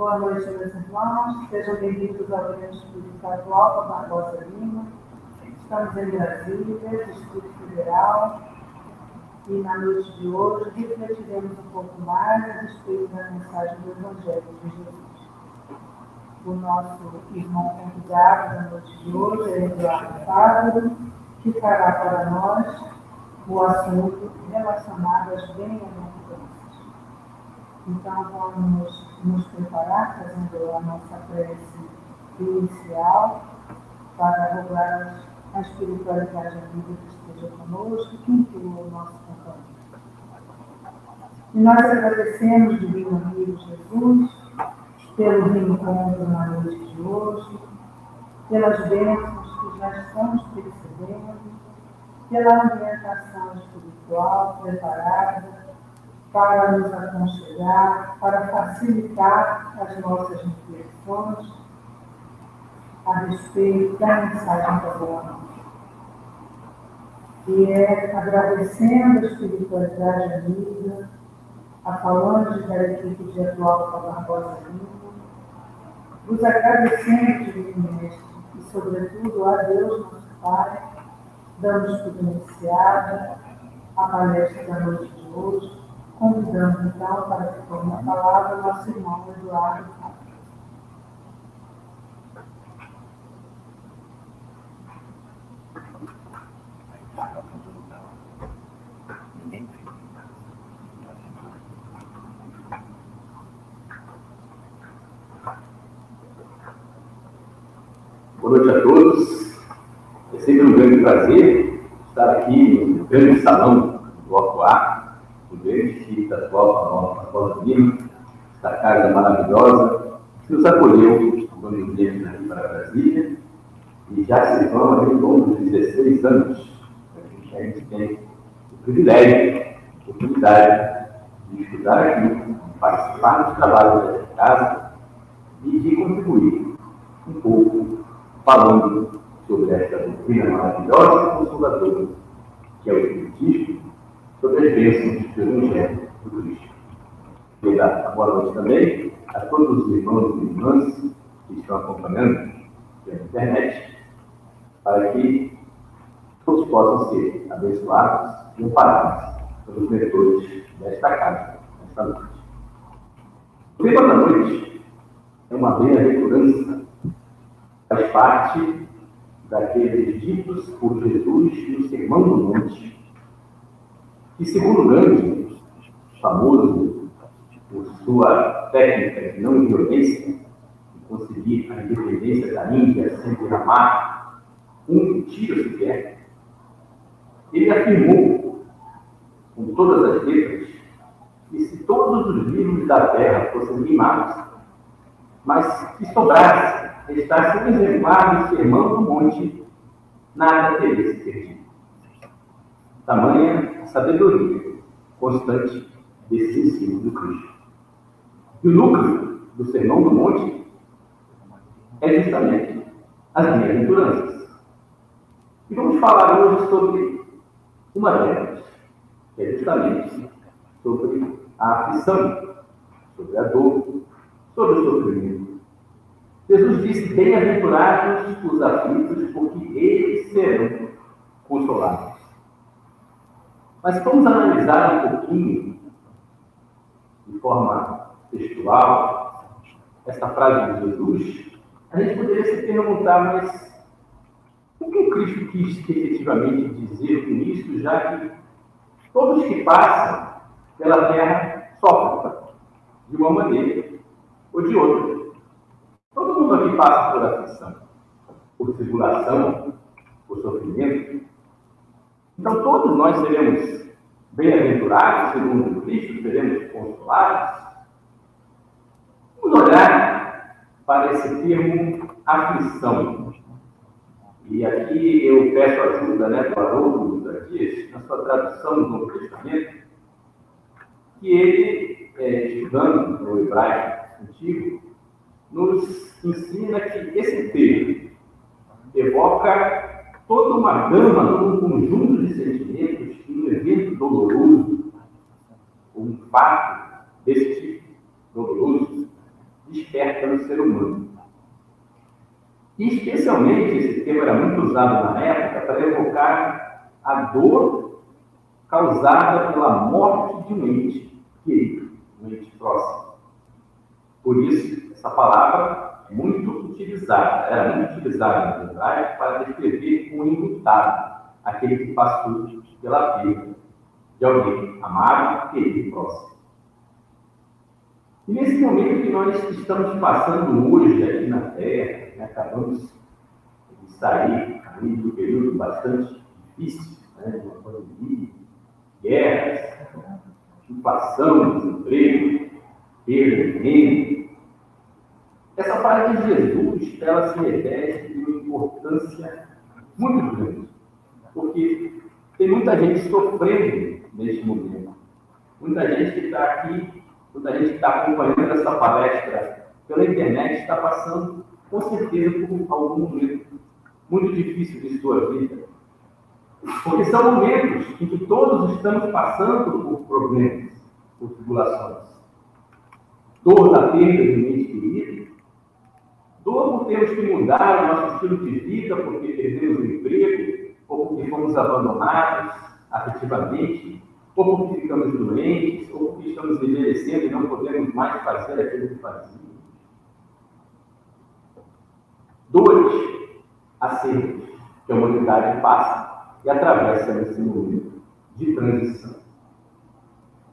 Boa noite, meus irmãos. Sejam bem-vindos ao Grande Espírito Atual da Barbosa Lima. Estamos em Brasília, Distrito Federal, e na noite de hoje refletiremos um pouco mais a respeito da mensagem do Evangelho de Jesus. O nosso irmão convidado da noite de hoje é Eduardo Fábio, que fará para nós o assunto relacionado às bem-aventuranças. Então, vamos nos preparar fazendo a nossa prece inicial para rogar a espiritualidade amiga que esteja conosco, que inclua o nosso companheiro. E nós agradecemos, Divino Amigo Jesus, pelo reencontro na noite de hoje, pelas bênçãos que já estamos percebendo, pela ambientação espiritual preparada para nos aconselhar, para facilitar as nossas reflexões a respeito da mensagem da Boa Noite. E é agradecendo a espiritualidade amiga, a falange da equipe de Eduardo Barbosa Lima, vos agradecendo, Divino Mestre, e sobretudo a Deus, nosso Pai, damos por iniciada a palestra da noite de hoje, convidando então para que tome a palavra o nosso irmão Eduardo Boa noite a todos. É sempre um grande prazer estar aqui no grande salão do Bloco A, o grande Chico atual Barbosa Lima, esta casa maravilhosa, que nos acolheu quando viemos aqui para Brasília, e já se vão ao longo de 16 anos. A gente tem o privilégio, a oportunidade de estudar aqui, participar dos trabalhos dessa casa e de contribuir um pouco falando sobre esta doutrina maravilhosa e consoladora, que é o Espiritismo, sobre as bênçãos do Evangelho do Cristo. Queria dar a boa noite também a todos os irmãos e irmãs que estão acompanhando pela internet, para que todos possam ser abençoados e amparados pelos mentores desta casa, nesta noite. O tema da noite é uma bem-aventurança faz parte daqueles ditos por Jesus no Sermão do Monte, que, segundo Gandhi, famoso por sua técnica de não violência, de conseguir a independência da Índia sem derramar um tiro sequer, ele afirmou, com todas as letras, que se todos os livros da terra fossem limados, mas que sobrasse está sem exemplar no sermão do monte, nada teria se perdido. Tamanha sabedoria constante desse ensino do Cristo. E o núcleo do sermão do monte é justamente as bem-aventuranças. E vamos falar hoje sobre uma delas, que é justamente sobre a aflição, sobre a dor, sobre o sofrimento Jesus disse: Bem-aventurados os aflitos, porque eles serão consolados. Mas vamos analisar um pouquinho, de forma textual, essa frase de Jesus. A gente poderia se perguntar, mas o que Cristo quis efetivamente dizer com isso, já que todos que passam pela terra sofrem de uma maneira ou de outra. Todo mundo aqui passa por aflição, por tribulação, por sofrimento. Então todos nós seremos bem-aventurados, segundo Cristo, seremos consolados. Vamos olhar para esse termo aflição. E aqui eu peço ajuda né, do Haroldo Dias, na sua tradução do Novo Testamento, que ele, é, estudando no hebraico antigo, nos ensina que esse termo evoca toda uma gama, um conjunto de sentimentos um evento doloroso, um fato desse tipo doloroso, desperta no ser humano. E especialmente esse termo era muito usado na época para evocar a dor causada pela morte de um ente querido, um ente próximo. Por isso, essa palavra é muito utilizada, era muito utilizada no hebraico para descrever o enlutado, aquele que passou pela perda de alguém amado, querido e próximo. E nesse momento que nós estamos passando hoje aqui na Terra, né, acabamos de sair aí do período bastante difícil, né, de uma pandemia, guerras, inflação, desemprego, perda de renda. Essa fala de Jesus, ela se reveste de uma importância muito grande, porque tem muita gente sofrendo neste momento. Muita gente que está aqui, muita gente que está acompanhando essa palestra pela internet está passando, com certeza, por algum momento muito difícil de sua vida. Porque são momentos em que todos estamos passando por problemas, por tribulações. Dor da perda de um ente querido, dor por termos que mudar o nosso estilo de vida porque perdemos o emprego, ou porque fomos abandonados afetivamente, ou porque ficamos doentes, ou porque estamos envelhecendo e não podemos mais fazer aquilo que fazíamos. Dores, acertos que a humanidade passa e atravessa nesse momento de transição.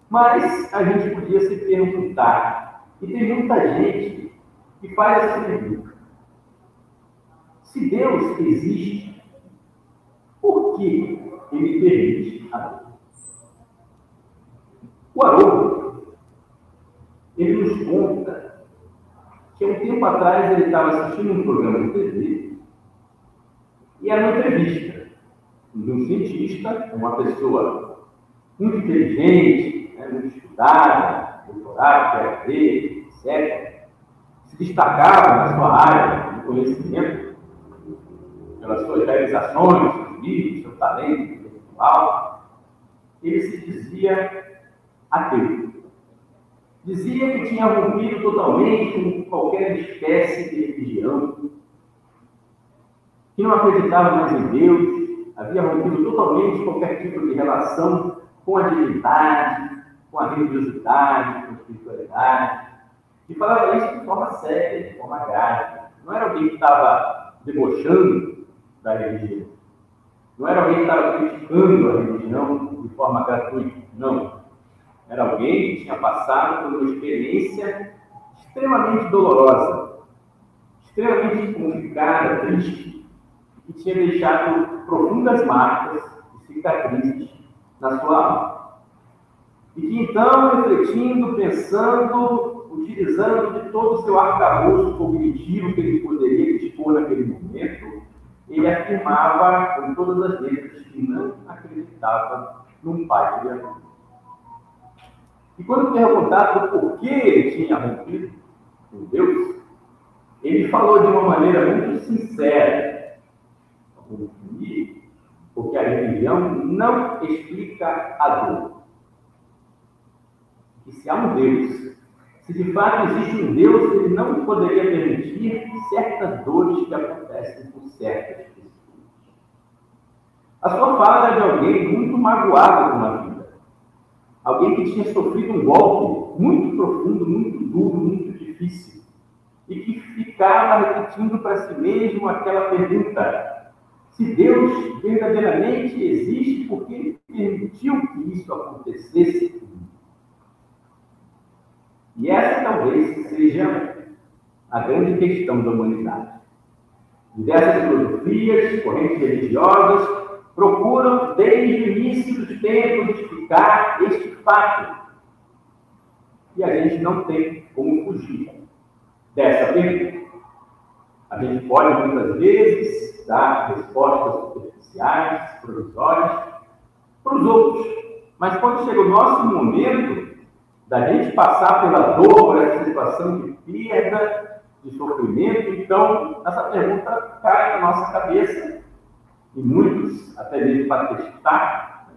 Mas a gente podia se perguntar, e tem muita gente que faz essa pergunta: se Deus existe, por que ele permite a dor? O Haroldo, ele nos conta que há um tempo atrás ele estava assistindo um programa de TV e era uma entrevista de um cientista, uma pessoa muito inteligente, né, muito estudada, doutorado, etc., se destacava na sua área de conhecimento, pelas suas realizações, livros, seu talento intelectual, ele se dizia ateu. Dizia que tinha rompido totalmente com qualquer espécie de religião, que não acreditava mais em Deus, havia rompido totalmente qualquer tipo de relação com a divindade, com a religiosidade, com a espiritualidade, e falava isso de forma séria, de forma grave. Não era alguém que estava debochando da religião. Não era alguém que estava criticando a religião de forma gratuita. Não. Era alguém que tinha passado por uma experiência extremamente dolorosa, extremamente complicada, triste, e tinha deixado profundas marcas e cicatrizes na sua alma. E que então, refletindo, pensando, utilizando de todo o seu arcabouço cognitivo que ele poderia dispor naquele momento, ele afirmava com todas as letras que não acreditava num pai criador. E quando perguntado do porquê ele tinha rompido com Deus, ele falou de uma maneira muito sincera. Porque a religião não explica a dor. E se há um Deus, se de fato existe um Deus, ele não poderia permitir certas dores que acontecem com certas pessoas. A sua fala é de alguém muito magoado com a vida Alguém que tinha sofrido um golpe muito profundo, muito duro, muito difícil. E que ficava repetindo para si mesmo aquela pergunta: se Deus verdadeiramente existe, por que ele permitiu que isso acontecesse? E essa talvez seja a grande questão da humanidade. Diversas filosofias, correntes religiosas, procuram, desde o início dos tempos, explicar este fato. E a gente não tem como fugir dessa pergunta. A gente pode, muitas vezes, dar respostas superficiais, provisórias, para os outros. Mas quando chega o nosso momento da gente passar pela dor, por essa situação de perda, de sofrimento, então essa pergunta cai na nossa cabeça e muitos até mesmo para testar,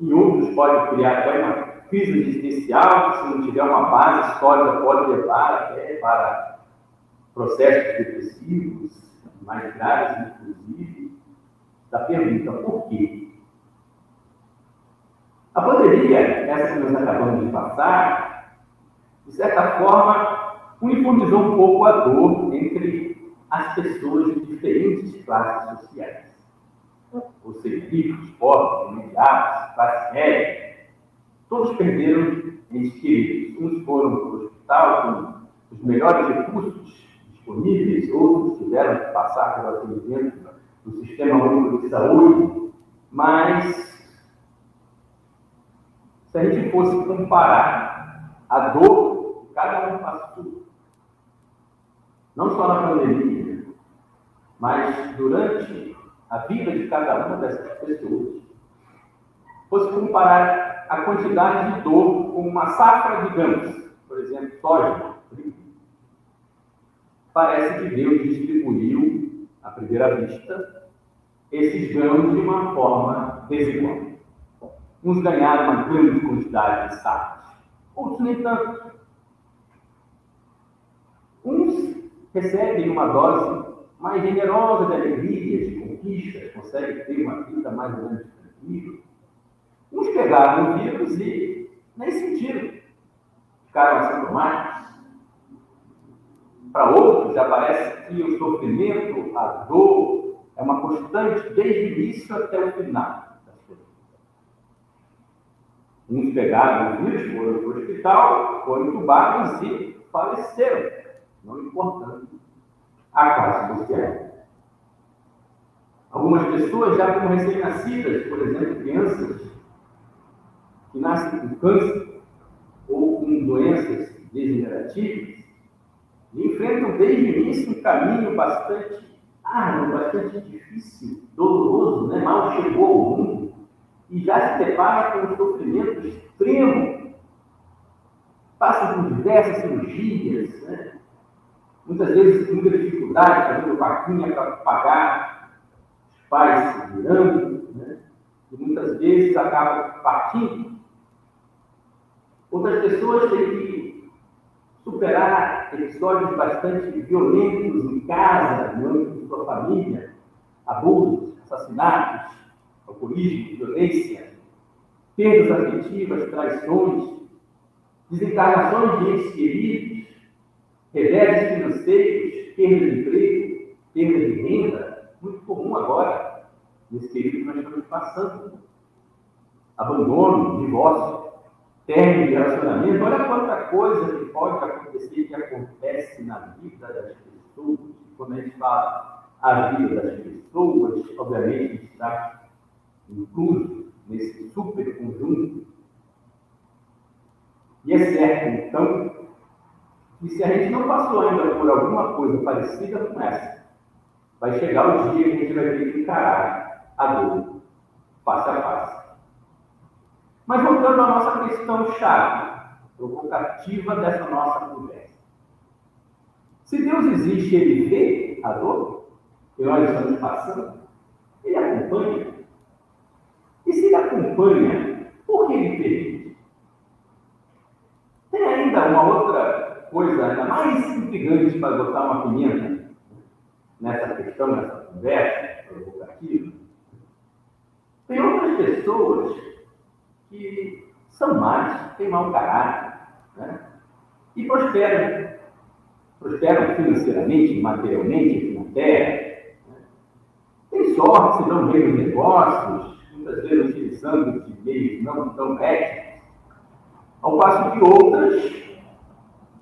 e outros podem criar até uma crise existencial, que se não tiver uma base sólida, pode levar até para processos depressivos, mais graves, inclusive. Da pergunta, por quê? A pandemia, essa que nós acabamos de passar, de certa forma, uniformizou um pouco a dor entre as pessoas de diferentes classes sociais. Ou seja, ricos, pobres, imediatos, classe média, todos perderam entes queridos. Uns foram para o hospital com os melhores recursos disponíveis, outros tiveram que passar pelo atendimento do Sistema Único de Saúde, mas se a gente fosse comparar a dor que cada um passou, não só na pandemia, mas durante a vida de cada uma dessas pessoas, fosse comparar a quantidade de dor com uma safra de grãos, por exemplo, soja, parece que Deus distribuiu, à primeira vista, esses grãos de uma forma desigual. Uns ganharam uma grande quantidade de sacos, outros nem tanto. Uns recebem uma dose mais generosa de alegria, de conquistas, conseguem ter uma vida mais ou menos tranquila. Uns pegaram o vírus e nem sentiram, ficaram assintomáticos. Para outros, já parece que o sofrimento, a dor, é uma constante desde o início até o final. Uns pegaram o vírus, foram para o hospital, foram entubados e faleceram, não importando a classe social. Algumas pessoas, já como recém-nascidas, por exemplo, crianças que nascem com câncer ou com doenças degenerativas, enfrentam desde o início um caminho bastante árduo, bastante difícil, doloroso, né? mal chegou ao mundo e já se depara com um sofrimento extremo. Passa por diversas cirurgias, né? muitas vezes muita dificuldade fazendo vaquinha para pagar, os pais se virando, né? e muitas vezes acabam partindo. Outras pessoas têm que superar episódios bastante violentos em casa, no âmbito de sua família, abusos, assassinatos, alcoolismo, violência, perdas afetivas, traições, desencarnações de entes queridos, reveses financeiros, perda de emprego, perda de renda, muito comum agora, nesse período que nós estamos passando. Abandono, divórcio, término de relacionamento, olha quanta coisa que pode acontecer, que acontece na vida das pessoas. Quando a gente fala a vida das pessoas, obviamente está incluso nesse super conjunto. E é certo, então, que se a gente não passou ainda por alguma coisa parecida com essa, vai chegar o dia que a gente vai ter que encarar a dor face a face. Mas voltando à nossa questão chave, provocativa dessa nossa conversa. Se Deus existe, Ele vê a dor que nós estamos passando, Ele acompanha. E se ele acompanha, por que ele permite? Tem ainda uma outra coisa ainda mais intrigante para botar uma pimenta nessa questão, nessa conversa provocativa. Tem outras pessoas que são más, têm mau caráter, né? e prosperam. Prosperam financeiramente, materialmente na terra. Né? Tem sorte, se dão bem nos negócios, muitas vezes utilizando de meios não tão éticos, ao passo que outras,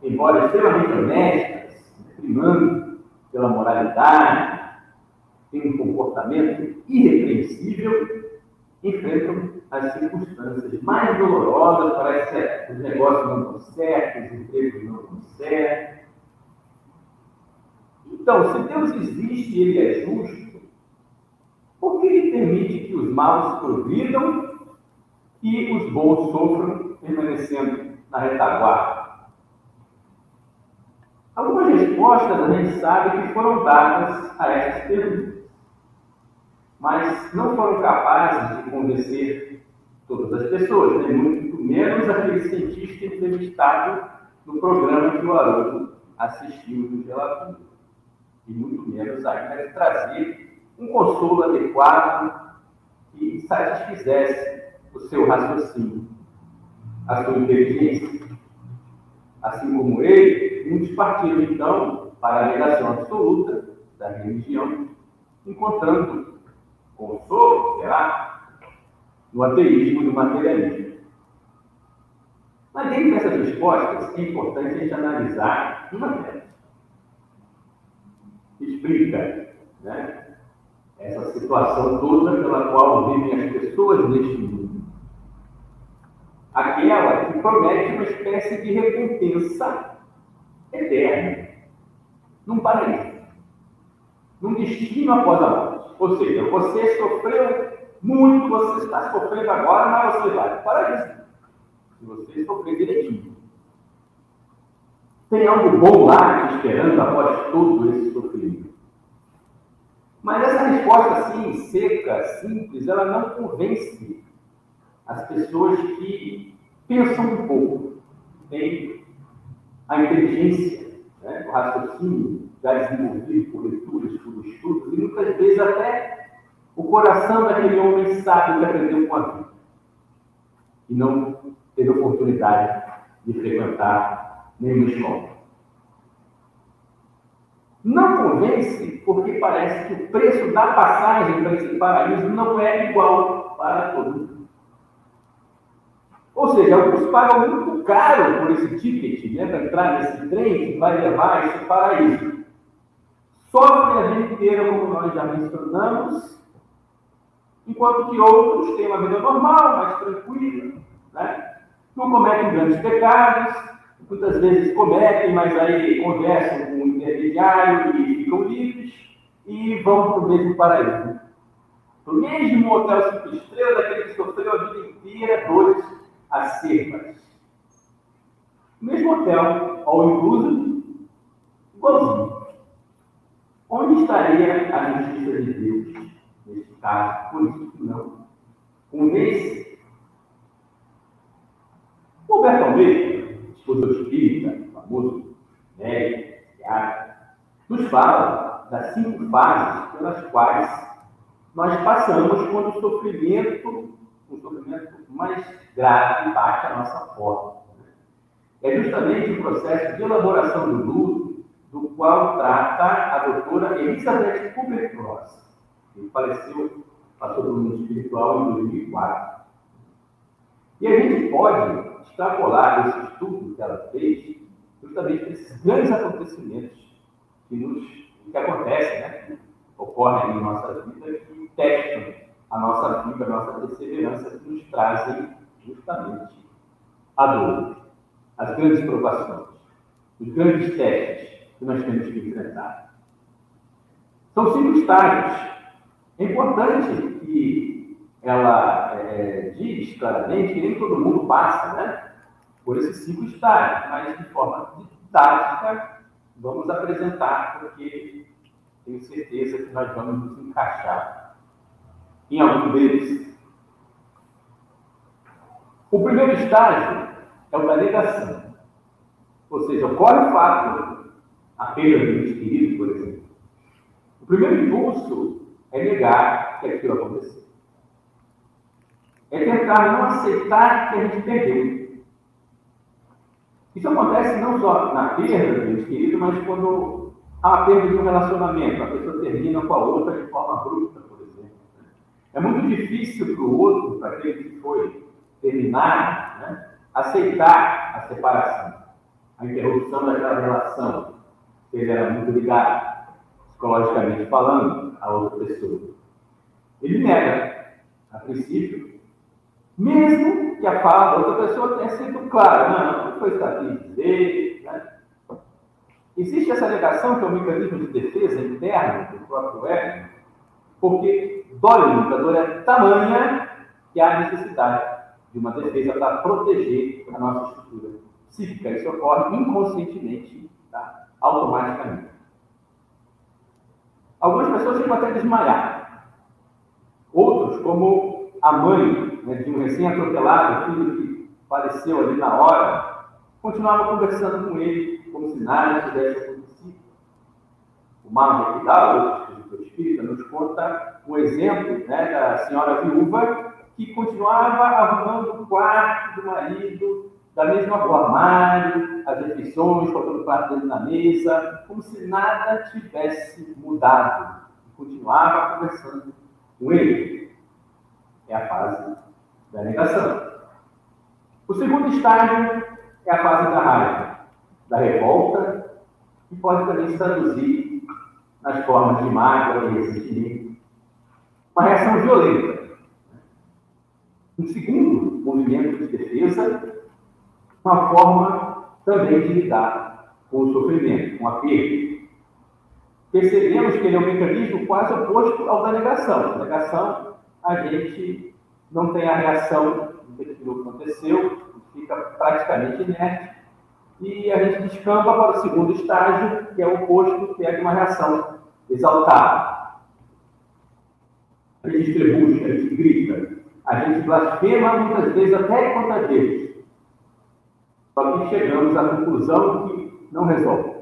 embora extremamente honestas, primando pela moralidade, têm um comportamento irrepreensível, enfrentam as circunstâncias mais dolorosas, parece que os negócios não dão certo, os empregos não dão certo. Então, se Deus existe e Ele é justo, por que ele permite que os maus progridam e os bons sofram, permanecendo na retaguarda? Algumas respostas a gente sabe que foram dadas a essas perguntas, mas não foram capazes de convencer todas as pessoas, né? muito menos aquele cientista entrevistado no programa que o Haroldo assistiu no relatório. E muito menos ainda trazer um consolo adequado que satisfizesse o seu raciocínio, a sua inteligência. Assim como ele, muitos partiram então para a negação absoluta da religião, encontrando consolo, será, no ateísmo e no materialismo. Mas dentro dessas respostas, é importante a gente analisar uma delas. Explica né, essa situação toda pela qual vivem as pessoas neste mundo. Aquela que promete uma espécie de recompensa eterna, num paraíso, num destino após a morte. Ou seja, você sofreu muito, você está sofrendo agora, mas você vai para o paraíso. Se você sofrer direitinho. Tem algo bom lá te esperando após todo esse sofrimento. Mas essa resposta assim, seca, simples, ela não convence as pessoas que pensam um pouco, têm a inteligência, né, o raciocínio já desenvolvido por leituras, por estudos, e muitas vezes até o coração daquele homem sábio que aprendeu com a vida. E não teve oportunidade de frequentar nenhuma escola. Não convence porque parece que o preço da passagem para esse paraíso não é igual para todos. Ou seja, alguns pagam muito caro por esse ticket, né, para entrar nesse trem que vai levar esse paraíso. Sofrem a vida inteira, como nós já mencionamos, enquanto que outros têm uma vida normal, mais tranquila, né? não cometem grandes pecados, muitas vezes cometem, mas aí conversam com e ficam livres e vão para o mesmo paraíso. O mesmo hotel cinco estrelas, daquele que sofreu a vida inteira dores acervas. O mesmo hotel, ao incluso, igualzinho. Onde estaria a justiça de Deus nesse caso? Por isso que não convence Roberto Almeida, esposo espírita, famoso médico, psiquiatra, nos fala das cinco fases pelas quais nós passamos quando o sofrimento, o sofrimento mais grave, bate a nossa porta. É justamente o processo de elaboração do luto do qual trata a doutora Elizabeth Kubler-Ross, que faleceu, passou do mundo espiritual em 2004. E a gente pode extrapolar esse estudo que ela fez justamente para esses grandes acontecimentos que, nos, que acontecem, né? ocorrem em nossa vida, que testam a nossa vida, a nossa perseverança, que nos trazem justamente a dor, as grandes provações, os grandes testes que nós temos que enfrentar. São cinco estágios. É importante que ela é, diz claramente que nem todo mundo passa né, por esses cinco estágios, mas de forma didática vamos apresentar, porque tenho certeza que nós vamos nos encaixar em algum deles. O primeiro estágio é o da negação. Ou seja, ocorre o fato, a perda do espírito, por exemplo. O primeiro impulso é negar que aquilo aconteceu. É tentar não aceitar que a gente perdeu. Isso acontece não só na perda do espírito, mas quando há a perda de um relacionamento, a pessoa termina com a outra de forma bruta, por exemplo. É muito difícil para o outro, para aquele que foi terminar, né, aceitar a separação, a interrupção daquela relação, ele era muito ligado, psicologicamente falando, a outra pessoa. Ele nega, a princípio, mesmo que a fala da outra pessoa tenha sido clara, não, não foi isso aqui né? Existe essa negação que é um mecanismo de defesa interno do próprio ego, porque dói muito, a dor é tamanha que há necessidade de uma defesa para proteger a nossa estrutura psíquica. Isso ocorre inconscientemente, tá? automaticamente. Algumas pessoas chegam até desmaiar. Outros, como a mãe né, de um recém-atropelado, filho que faleceu ali na hora, continuava conversando com ele como se nada tivesse acontecido. O Marlon Vidal, outro espírita, nos conta um exemplo né, da senhora viúva que continuava arrumando o quarto do marido da mesma forma, as refeições, colocando o quarto dele na mesa, como se nada tivesse mudado. Continuava conversando com ele. É a fase da negação. O segundo estágio é a fase da raiva, da revolta, que pode também se traduzir nas formas de mágoa e ressentimento. Uma reação violenta. Um segundo movimento de defesa, uma forma também de lidar com o sofrimento, com a perda. Percebemos que ele é um mecanismo quase oposto ao da negação. Na negação, a gente não tem a reação do que aconteceu, fica praticamente inerte, e a gente descamba para o segundo estágio, que é o oposto, que é uma reação exaltada. A gente trebusca, a gente grita, a gente blasfema muitas vezes até contra Deus. Só que chegamos à conclusão que não resolve.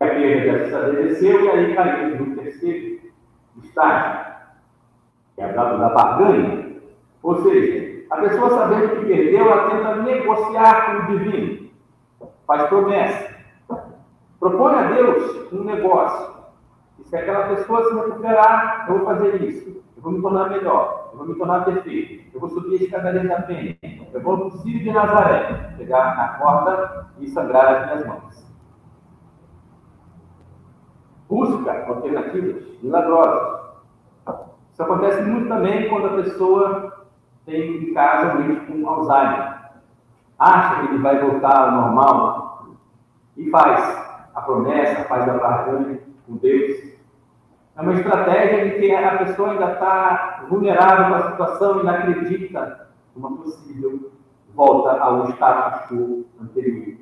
A perda já se estabeleceu e aí caímos no terceiro estágio, é a da barganha. Ou seja, a pessoa sabendo que perdeu, ela tenta negociar com o divino, faz promessa, propõe a Deus um negócio. E se aquela pessoa se recuperar, eu vou fazer isso, eu vou me tornar melhor, eu vou me tornar perfeito, eu vou subir a escadaria da pena, eu vou no Círio de Nazaré, pegar na corda e sangrar as minhas mãos. Busca alternativas milagrosas. Isso acontece muito também quando a pessoa tem em casa mente com Alzheimer. Acha que ele vai voltar ao normal e faz a promessa, faz a barganha com Deus. É uma estratégia de que a pessoa ainda está vulnerável a situação e não acredita numa possível volta ao status quo anterior.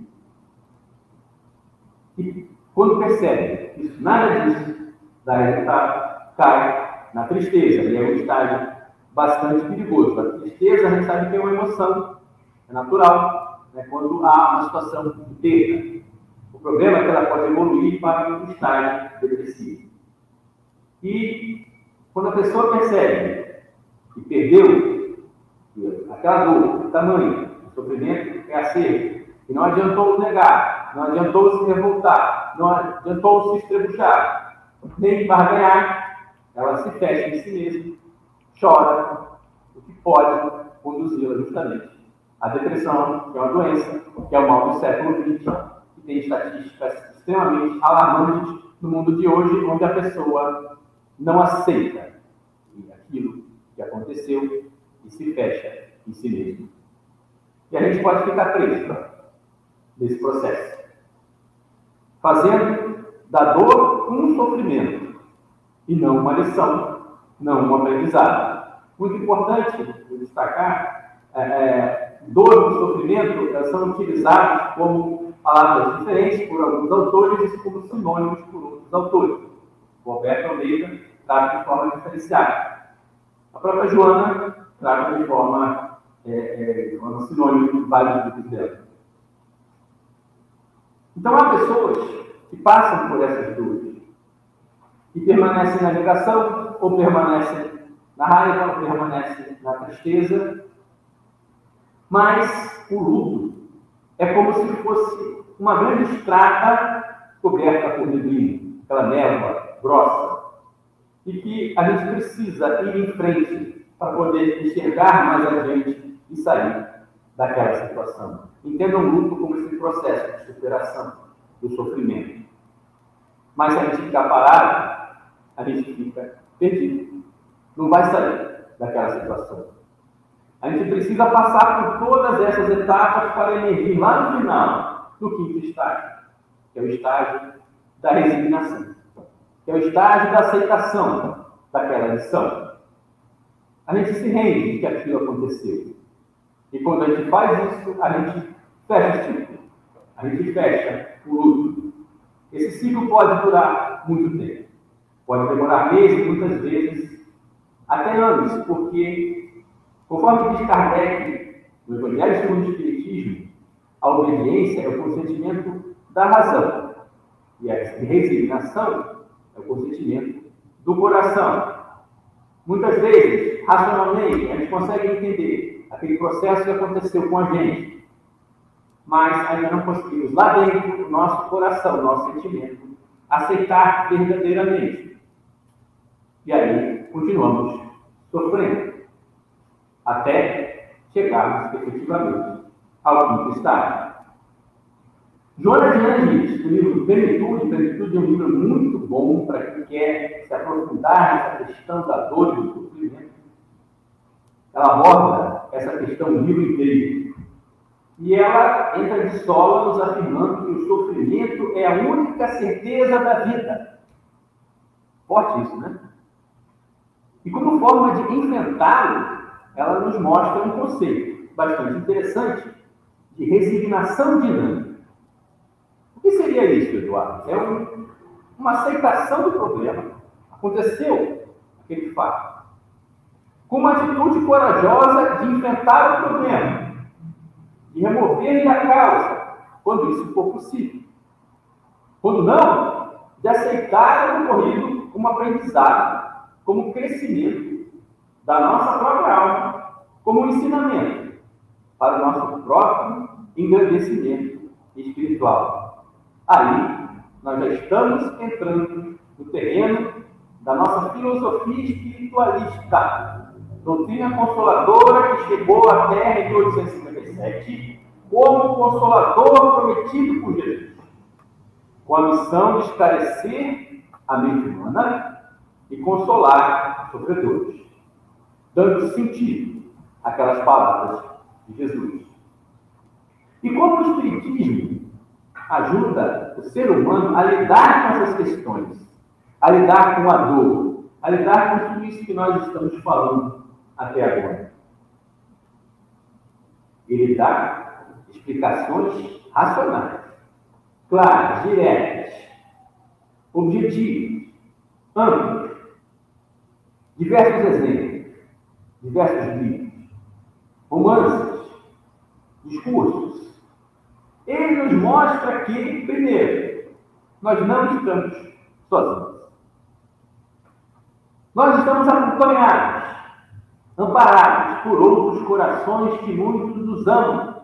E quando percebe que nada disso dá resultado, cai na tristeza, e é um estágio bastante perigoso. A tristeza, a gente sabe que é uma emoção, é natural, né, quando há uma situação perda. O problema é que ela pode evoluir para um estágio depressivo. E quando a pessoa percebe que perdeu aquela dor, tamanho, o sofrimento é acervo, e não adiantou negar, não adiantou se revoltar, não adiantou se estrebuchar, nem barganhar, ela se fecha em si mesma, chora, o que pode conduzi-la justamente à depressão, que é uma doença, que é o mal do século XX, que tem estatísticas extremamente alarmantes no mundo de hoje, onde a pessoa não aceita aquilo que aconteceu e se fecha em si mesmo. E a gente pode ficar preso nesse processo, fazendo da dor um sofrimento e não uma lição, não um aprendizado. Muito importante destacar, é, é, dor e sofrimento são utilizados como palavras diferentes por alguns autores e como sinônimos por outros autores. Roberto Almeida trata de forma diferenciada. A própria Joana trata de forma, é, é, sinônimo de vários grupos dela. Então, há pessoas que passam por essas dores e permanecem na negação, ou permanecem na raiva, ou permanecem na tristeza, mas o luto é como se fosse uma grande estrada coberta por neblina, aquela névoa grossa, e que a gente precisa ir em frente para poder enxergar mais adiante e sair daquela situação. Entendam o luto como esse processo de superação do sofrimento. Mas a gente ficar parado, a gente fica perdido. Não vai sair daquela situação. A gente precisa passar por todas essas etapas para emergir lá no final, no quinto estágio, que é o estágio da resignação, que é o estágio da aceitação daquela lição. A gente se rende de que aquilo aconteceu. E quando a gente faz isso, a gente fecha o ciclo. A gente fecha o luto. Esse ciclo pode durar muito tempo. Pode demorar meses, muitas vezes até anos, porque, conforme diz Kardec no Evangelho segundo o Espiritismo, a obediência é o consentimento da razão e a resignação é o consentimento do coração. Muitas vezes, racionalmente, a gente consegue entender aquele processo que aconteceu com a gente, mas ainda não conseguimos, lá dentro do nosso coração, nosso sentimento, aceitar verdadeiramente. E aí continuamos sofrendo, até chegarmos efetivamente ao quinto estágio. Joana de Angelis, o livro Plenitude, Plenitude é um livro muito bom para quem quer se aprofundar nessa questão da dor e do sofrimento. Ela aborda essa questão o livro inteiro. E ela entra de sola nos afirmando que o sofrimento é a única certeza da vida. Forte isso, né? E como forma de enfrentá-lo, ela nos mostra um conceito bastante interessante de resignação dinâmica. O que seria isso, Eduardo? É um, uma aceitação do problema. Aconteceu aquele fato. Com uma atitude corajosa de enfrentar o problema, de remover a causa, quando isso for possível. Quando não, de aceitar o ocorrido como aprendizado, como crescimento da nossa própria alma, como um ensinamento para o nosso próprio engrandecimento espiritual. Aí, nós já estamos entrando no terreno da nossa filosofia espiritualista, doutrina consoladora que chegou à Terra em 1857 como consolador prometido por Jesus, com a missão de esclarecer a mente humana e consolar sofredores, dando sentido àquelas palavras de Jesus. E como o Espiritismo ajuda o ser humano a lidar com essas questões, a lidar com a dor, a lidar com tudo isso que nós estamos falando até agora. Ele dá explicações racionais, claras, diretas, objetivas, amplas, diversos exemplos, diversos livros, romances, discursos, ele nos mostra que, primeiro, nós não estamos sozinhos. Nós estamos acompanhados, amparados por outros corações que muitos nos amam.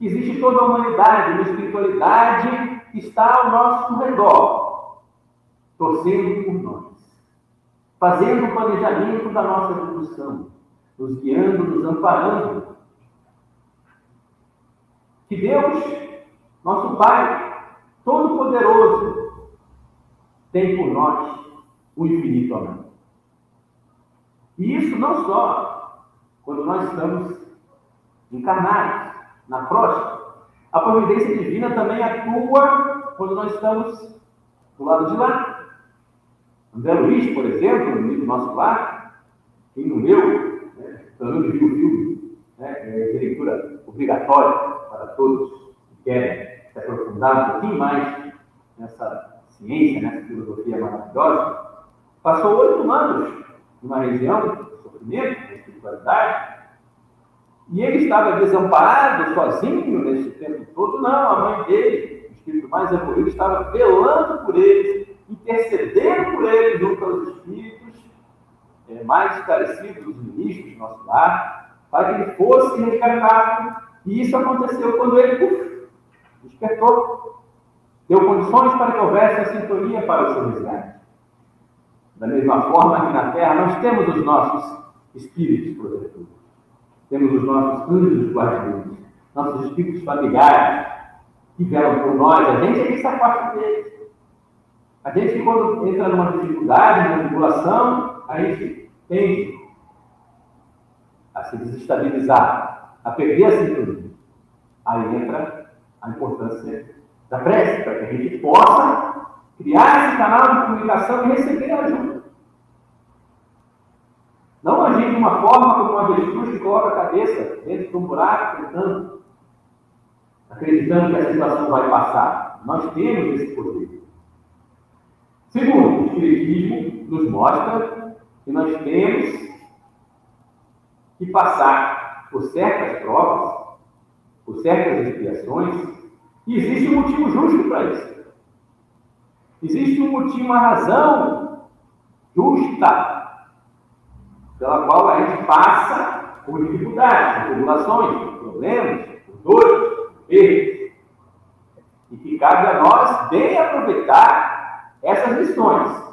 Existe toda a humanidade, uma espiritualidade que está ao nosso redor, torcendo por nós, fazendo o planejamento da nossa evolução, nos guiando, nos amparando. Que Deus nosso Pai, Todo-Poderoso, tem por nós o infinito amor. E isso não só quando nós estamos encarnados, na próxima. A providência divina também atua quando nós estamos do lado de lá. André Luiz, por exemplo, livro Nosso Lar, quem não leu, né, pelo menos o filme, né, é de leitura obrigatória para todos que querem se aprofundar um pouquinho mais nessa ciência, nessa filosofia maravilhosa, passou oito anos numa região de sofrimento, de espiritualidade, e ele estava desamparado, sozinho nesse tempo todo. Não, a mãe dele, o espírito mais evoluído, estava velando por ele, intercedendo por ele junto aos espíritos é, mais esclarecidos, os ministros do nosso lar, para que ele fosse resgatado. E isso aconteceu quando ele, uf, despertou, deu condições para que houvesse a sintonia para o seu resgate. Da mesma forma que na Terra nós temos os nossos espíritos protetores, temos os nossos anjos guardiões, nossos espíritos familiares que velam por nós, a gente é que se afasta deles. A gente, quando entra numa dificuldade, numa tribulação, a gente tende a se desestabilizar, a perder a sintonia. Aí entra a importância da prece, para que a gente possa criar esse canal de comunicação e receber ajuda. Não agir de uma forma como uma avestruz que coloca a cabeça dentro de um buraco, tentando, acreditando que a situação vai passar. Nós temos esse poder. Segundo, o Espiritismo nos mostra que nós temos que passar por certas provas, por certas expiações, e existe um motivo justo para isso. Existe um motivo, uma razão justa pela qual a gente passa por dificuldades, por tribulações, por problemas, por dores, por perdas. E que cabe a nós bem aproveitar essas lições,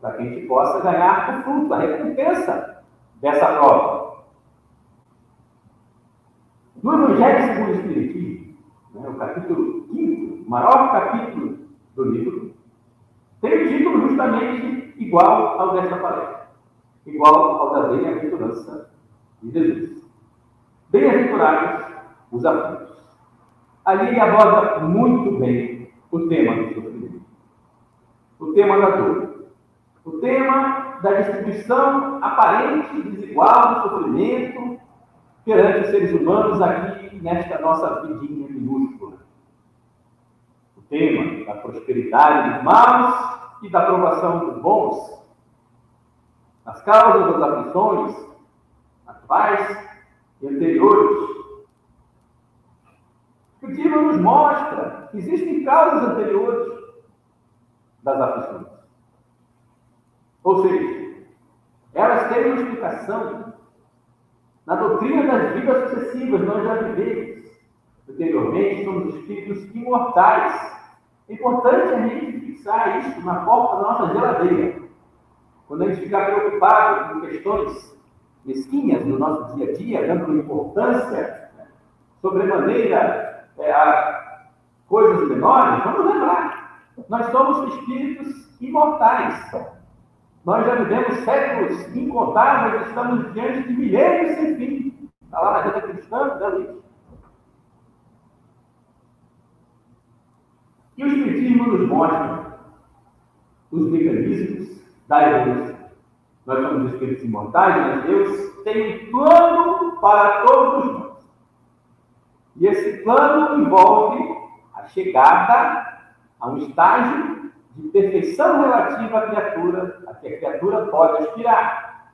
para que a gente possa ganhar o fruto, a recompensa dessa prova. No Evangelho segundo o Espiritismo, né, o capítulo 5, o maior capítulo do livro, tem o título justamente igual ao desta palestra, igual ao da bem-aventurança de Jesus. Bem-aventurados os aflitos. Ali ele aborda muito bem o tema do sofrimento, o tema da dor, o tema da distribuição aparente e desigual do sofrimento perante os seres humanos aqui nesta nossa vidinha minúscula. O tema da prosperidade dos maus e da aprovação dos bons. As causas das aflições atuais e anteriores. O livro nos mostra que existem causas anteriores das aflições. Ou seja, elas têm uma explicação na doutrina das vidas sucessivas, nós já vivemos. Anteriormente, somos espíritos imortais. É importante a gente fixar isso na porta da nossa geladeira. Quando a gente ficar preocupado com questões mesquinhas do nosso dia a dia, dando importância né, sobremaneira é, a coisas menores, vamos lembrar. Nós somos espíritos imortais. Nós já vivemos séculos incontáveis, estamos diante de milênios sem fim. Está lá na vida cristã, da E o Espiritismo nos mostra os mecanismos da evolução. Nós somos espíritos imortais, mas Deus tem um plano para todos nós. E esse plano envolve a chegada a um estágio de perfeição relativa à criatura, a que a criatura pode aspirar,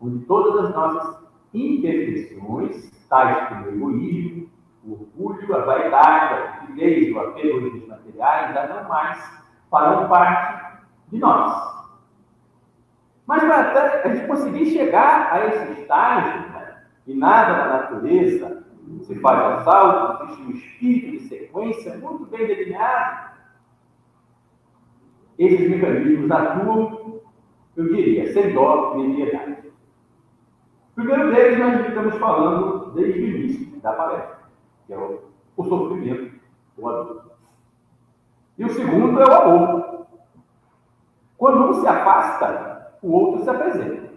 onde todas as nossas imperfeições, tais como o egoísmo, o orgulho, a vaidade, a timidez, o apego aos materiais, já não mais farão parte de nós. Mas para a gente conseguir chegar a esse estágio, né, e nada na natureza se faz ao salto, existe um espírito de sequência muito bem delineado. Esses mecanismos atuam, eu diria, sem dó nem piedade. Primeiro deles nós estamos falando desde o início da palestra, que é o, o sofrimento, o adulto. E o segundo é o amor. Quando um se afasta, o outro se apresenta.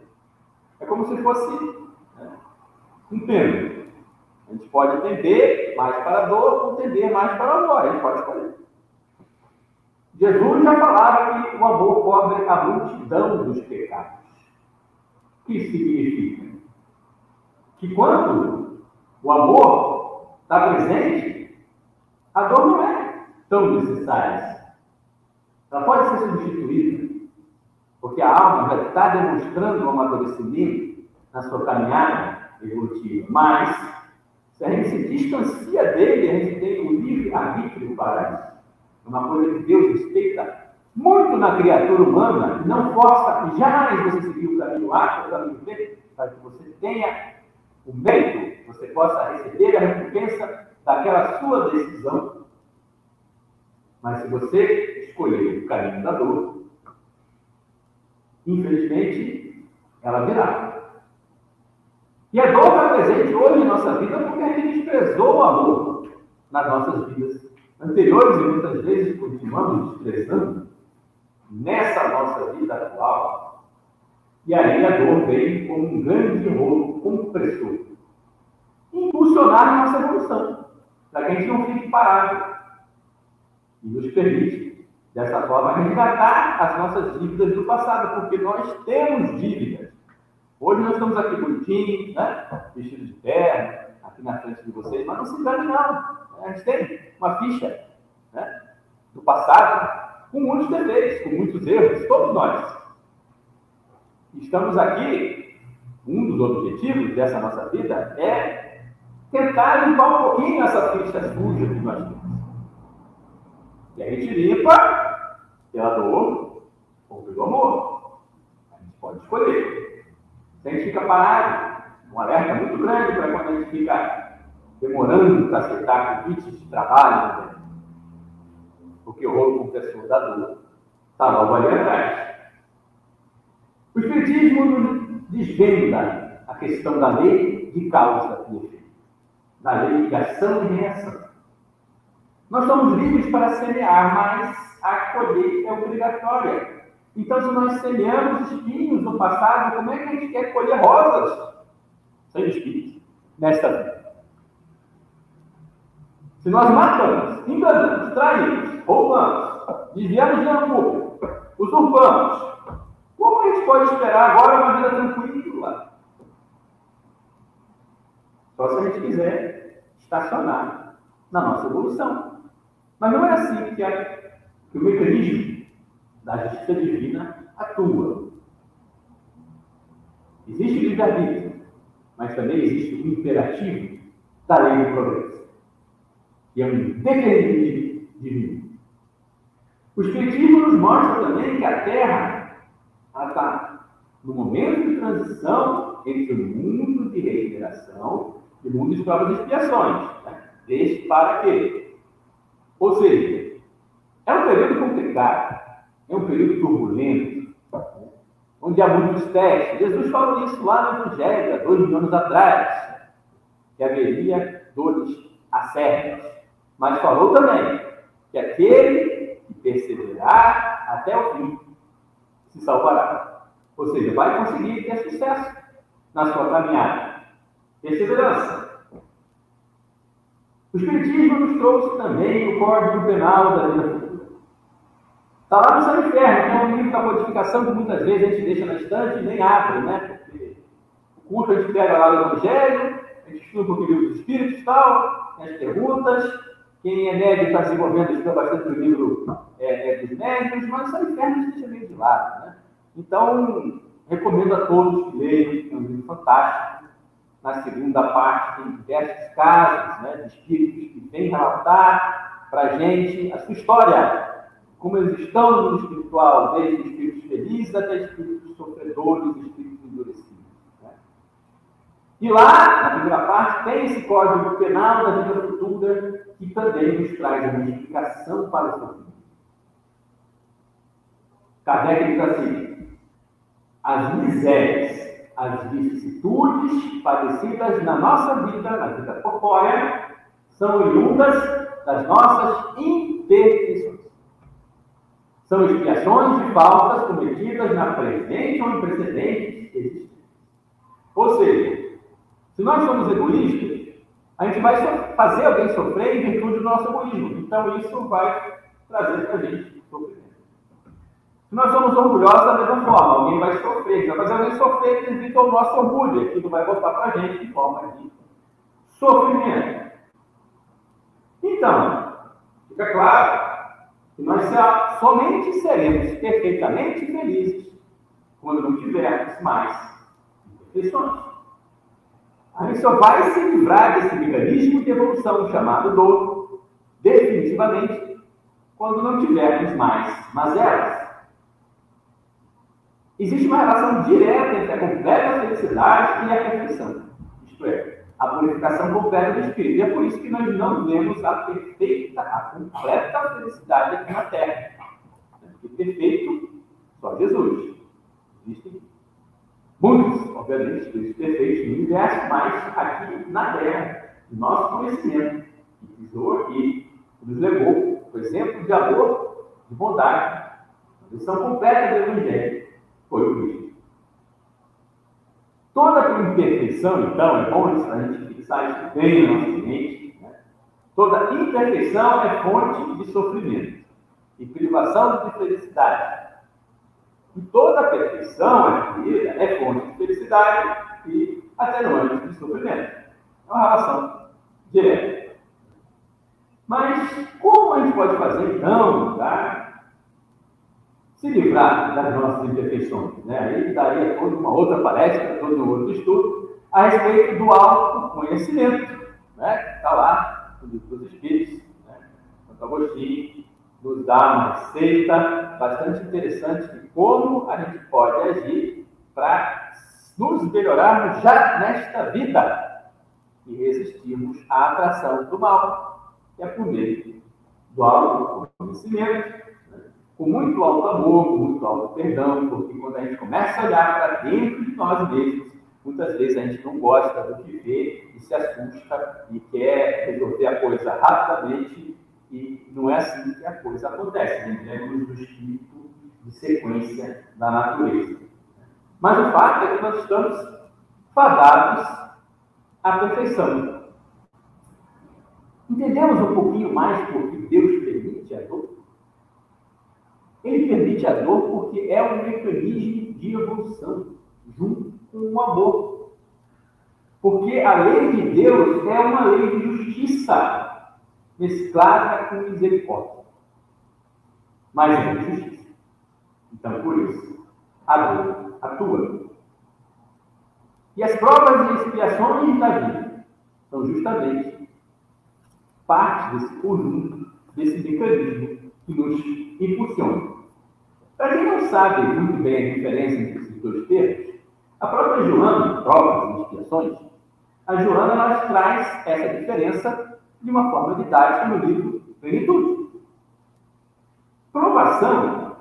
É como se fosse né, um pêndulo. A gente pode tender mais para a dor ou tender mais para o amor. A gente pode escolher. Jesus já falava que o amor cobre a multidão dos pecados. O que significa? Que quando o amor está presente, a dor não é tão necessária. Ela pode ser substituída, porque a alma já está demonstrando um amadurecimento na sua caminhada evolutiva. Mas, se a gente se distancia dele, a gente tem o livre arbítrio para isso uma coisa que Deus respeita muito na criatura humana, não força jamais você seguir o caminho A, o caminho B, para que você tenha o mérito, você possa receber a recompensa daquela sua decisão. Mas se você escolher o caminho da dor, infelizmente, ela virá. E a dor está presente hoje em nossa vida porque a gente desprezou o amor nas nossas vidas anteriores e muitas vezes continuamos desprezando nessa nossa vida atual. E aí a dor vem como um grande rolo compressor. Impulsionar a nossa evolução, para que a gente não fique parado. E nos permite, dessa forma, resgatar as nossas dívidas do passado, porque nós temos dívidas. Hoje nós estamos aqui bonitinhos, né? vestidos de terno, aqui na frente de vocês, mas não se engane não. A gente tem uma ficha né, do passado com muitos deveres, com muitos erros, todos nós. Estamos aqui um dos objetivos dessa nossa vida é tentar limpar um pouquinho essa ficha suja que nós temos. E a gente limpa pela dor ou pelo amor. A gente pode escolher. Se a gente fica parado, um alerta muito grande para quando a gente fica demorando para aceitar convites de trabalho, né? porque o rolo confessor da dor logo ali atrás. O Espiritismo desvenda a questão da lei de causa e efeito, da lei de ação e reação. Nós somos livres para semear, mas a colheita é obrigatória. Então, se nós semeamos espinhos no passado, como é que a gente quer colher rosas sem espinhos nesta vida? Se nós matamos, enganamos, traímos, roubamos, desviamos de público, usurpamos, como a gente pode esperar agora uma vida tranquila? Só se a gente quiser estacionar na nossa evolução. Mas não é assim que, a, que o mecanismo da justiça divina atua. Existe o livre-arbítrio, mas também existe o imperativo da lei do progresso, que é um determinismo divino. O Espiritismo nos mostra também que a Terra está no momento de transição entre o mundo de regeneração e o mundo de provas e expiações. Né? Desde para quê? Ou seja, é um período complicado, é um período turbulento, onde há muitos testes. Jesus falou isso lá no Evangelho, há dois mil anos atrás, que haveria dores acertas. Mas falou também que aquele que perseverar até o fim se salvará. Ou seja, vai conseguir ter sucesso na sua caminhada. Perseverança. O Espiritismo nos trouxe também o Código Penal da Vida Futura. Está lá no São Inferno, que é um livro da codificação que muitas vezes a gente deixa na estante e nem abre, né? Porque o culto a gente pega lá o Evangelho, a gente estuda um pouquinho dos Espíritos e tal, as perguntas. Quem é médico está desenvolvendo, estuda bastante o livro é, é, dos médicos, mas São Inferno a gente deixa meio de lado, né? Então, recomendo a todos que leiam, é um livro fantástico na segunda parte, tem diversos casos né, de espíritos que vêm relatar para a gente a sua história, como eles estão no mundo espiritual, desde espíritos felizes até espíritos sofredores, espíritos endurecidos. E lá, na primeira parte, tem esse código penal da vida futura que também nos traz uma explicação para o sofrimento. Kardec diz assim: as misérias as vicissitudes padecidas na nossa vida, na vida corpórea, são oriundas das nossas imperfeições. São expiações de faltas cometidas na presente ou em precedentes. Ou seja, se nós somos egoístas, a gente vai fazer alguém sofrer em virtude do nosso egoísmo. Então, isso vai trazer para a gente sofrimento. Se nós somos orgulhosos da mesma forma, alguém vai sofrer, vai fazer alguém sofrer devido ao nosso orgulho, aquilo vai voltar para a gente de forma de sofrimento. Então, fica claro que nós somente seremos perfeitamente felizes quando não tivermos mais imperfeições. A só vai se livrar desse mecanismo de evolução chamado dor, definitivamente, quando não tivermos mais mazelas. Existe uma relação direta entre a completa felicidade e a perfeição. Isto é, a purificação completa do espírito. E é por isso que nós não vemos a perfeita, a completa felicidade aqui na Terra. Porque perfeito só Jesus. Existem muitos, obviamente, espíritos perfeitos no universo, mas aqui na Terra, nosso conhecimento, que pisou aqui, nos levou, por exemplo, de amor, de bondade, a lição completa do Evangelho foi o Cristo. Toda imperfeição, então, é bom a gente fixar isso bem na nossa mente. Né? Toda imperfeição é fonte de sofrimento e privação de felicidade. E toda perfeição adquirida é fonte de felicidade e atenuante de sofrimento. É uma relação direta. Mas como a gente pode fazer então, tá? se livrar das nossas imperfeições. Né? Aí daria toda uma outra palestra, todo um outro estudo a respeito do autoconhecimento, né? está lá no livro dos Espíritos. Né? Santo Agostinho nos dá uma receita bastante interessante de como a gente pode agir para nos melhorarmos já nesta vida e resistirmos à atração do mal, que é por meio do autoconhecimento, né? com muito alto amor, com muito alto perdão, porque quando a gente começa a olhar para dentro de nós mesmos, muitas vezes a gente não gosta do que vê e se assusta e quer resolver a coisa rapidamente e não é assim que a coisa acontece. Lembremos do espírito de sequência da natureza. Mas o fato é que nós estamos fadados à perfeição. Entendemos um pouquinho mais por que Deus permite a dor? Ele permite a dor porque é um mecanismo de evolução, junto com o amor. Porque a lei de Deus é uma lei de justiça, mesclada com misericórdia. Mas é justiça. Então, por isso, a dor atua. E as provas e expiações da vida são justamente parte desse conjunto, desse mecanismo que nos impulsiona. Para quem não sabe muito bem a diferença entre esses dois termos, a própria Joana, provas e expiações, a Joana ela traz essa diferença de uma forma didática no livro Plenitude. Provação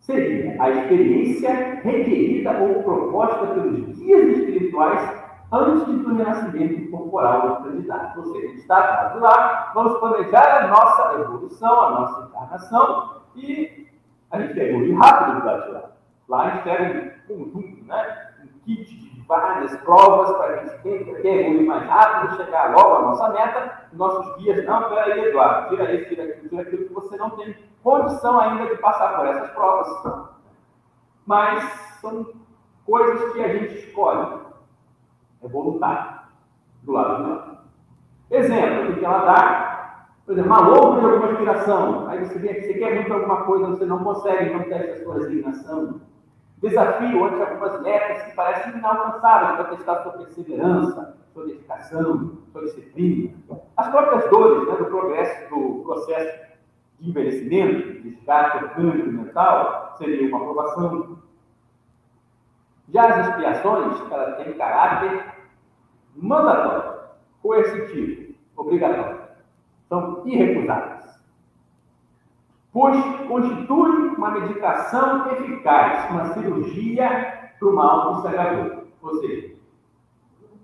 seria a experiência requerida ou proposta pelos guias espirituais antes do renascimento corporal do candidato. Ou seja, está do lá, vamos planejar a nossa evolução, a nossa encarnação e a gente quer evoluir rápido do lado de lá. Lá a gente pega um conjunto, né? um kit de várias provas para a gente quer, quer evoluir mais rápido, chegar logo à nossa meta. Nossos guias, não, peraí, Eduardo, tira isso, tira aquilo, tira aquilo, que você não tem condição ainda de passar por essas provas. Mas são coisas que a gente escolhe. É voluntário. Do lado lá. Exemplo, o que ela dá, por exemplo, uma louca de alguma inspiração. Aí você, vê, você quer muito alguma coisa, você não consegue, então teste a sua resignação. Desafio ante algumas metas que parecem inalcançáveis para testar sua perseverança, sua dedicação, sua disciplina. As próprias dores né, do progresso, do processo de envelhecimento, desgaste orgânico e mental, seria uma aprovação. Já as expiações, elas têm caráter mandatório, coercitivo, obrigatório. São irrecusáveis. Constitui uma medicação eficaz, uma cirurgia para o mal conservador. Ou seja,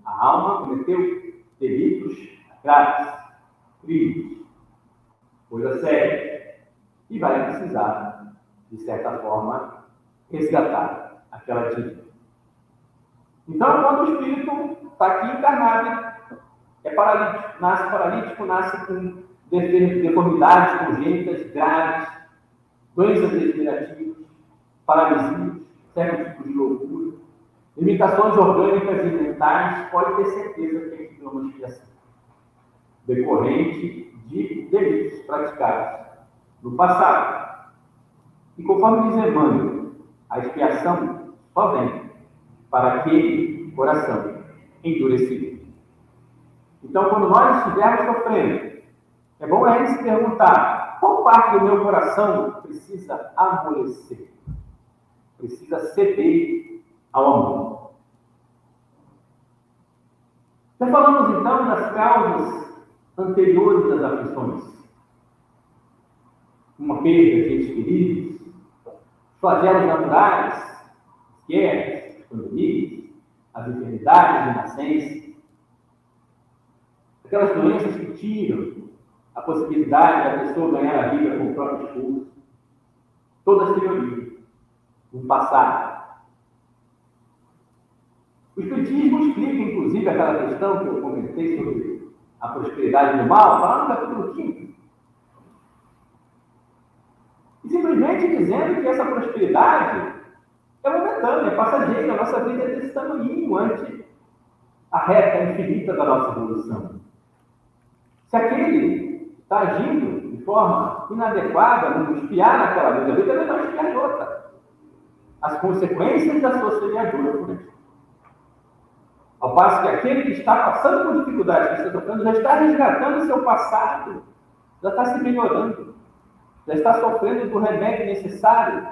a alma cometeu delitos graves, crimes, coisa séria, e vai precisar, de certa forma, resgatar aquela dívida. Então, quando o espírito está aqui encarnado, é paralítico, nasce paralítico, nasce com deformidades congênitas graves, doenças degenerativas, paralisias, certo tipo de loucura, limitações orgânicas e mentais, pode ter certeza que é uma expiação decorrente de delitos praticados no passado. E conforme diz Emmanuel, a expiação só vem para aquele coração endurecido. Então, quando nós estivermos sofrendo, é bom a gente se perguntar: qual parte do meu coração precisa amolecer? Precisa ceder ao amor? Já falamos então das causas anteriores das aflições. Uma perda de entes queridos, flagelos naturais, guerras, pandemias, as enfermidades de nascença, aquelas doenças que tiram a possibilidade da pessoa ganhar a vida com o próprio esforço, todas teorias, no passado. O Espiritismo explica, inclusive, aquela questão que eu comentei sobre a prosperidade do mal, lá no capítulo 5. E simplesmente dizendo que essa prosperidade é momentânea, é passageira, a nossa vida é desse tamanho ante a reta infinita da nossa evolução. Se aquele está agindo de forma inadequada, não espiar naquela vida, ele também vai espiar em outra. As consequências da sua por isso. Ao passo que aquele que está passando por dificuldades, que está tocando, já está resgatando o seu passado, já está se melhorando, já está sofrendo do remédio necessário,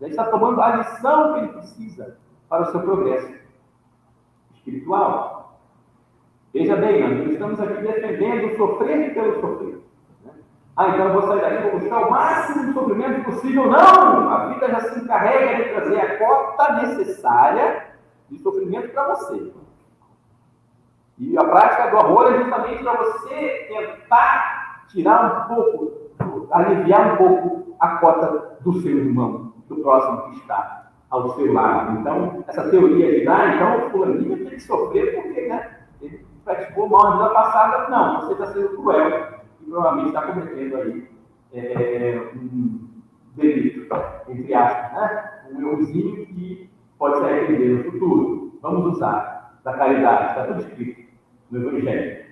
já está tomando a lição que ele precisa para o seu progresso espiritual. Veja bem, nós estamos aqui defendendo sofrer pelo sofrer. Ah, então eu vou sair daqui vou buscar o máximo de sofrimento possível. Não! A vida já se encarrega de trazer a cota necessária de sofrimento para você. E a prática do amor é justamente para você tentar tirar um pouco, aliviar um pouco a cota do seu irmão, do próximo que está ao seu lado. Então, essa teoria de dar, ah, então o fulaninho tem que sofrer porque né, ele praticou mal na vida passada. Não, você está sendo cruel e provavelmente está cometendo aí é, um delito, entre aspas, né? um euzinho que pode se arrepender no futuro. Vamos usar da caridade, está tudo escrito no Evangelho.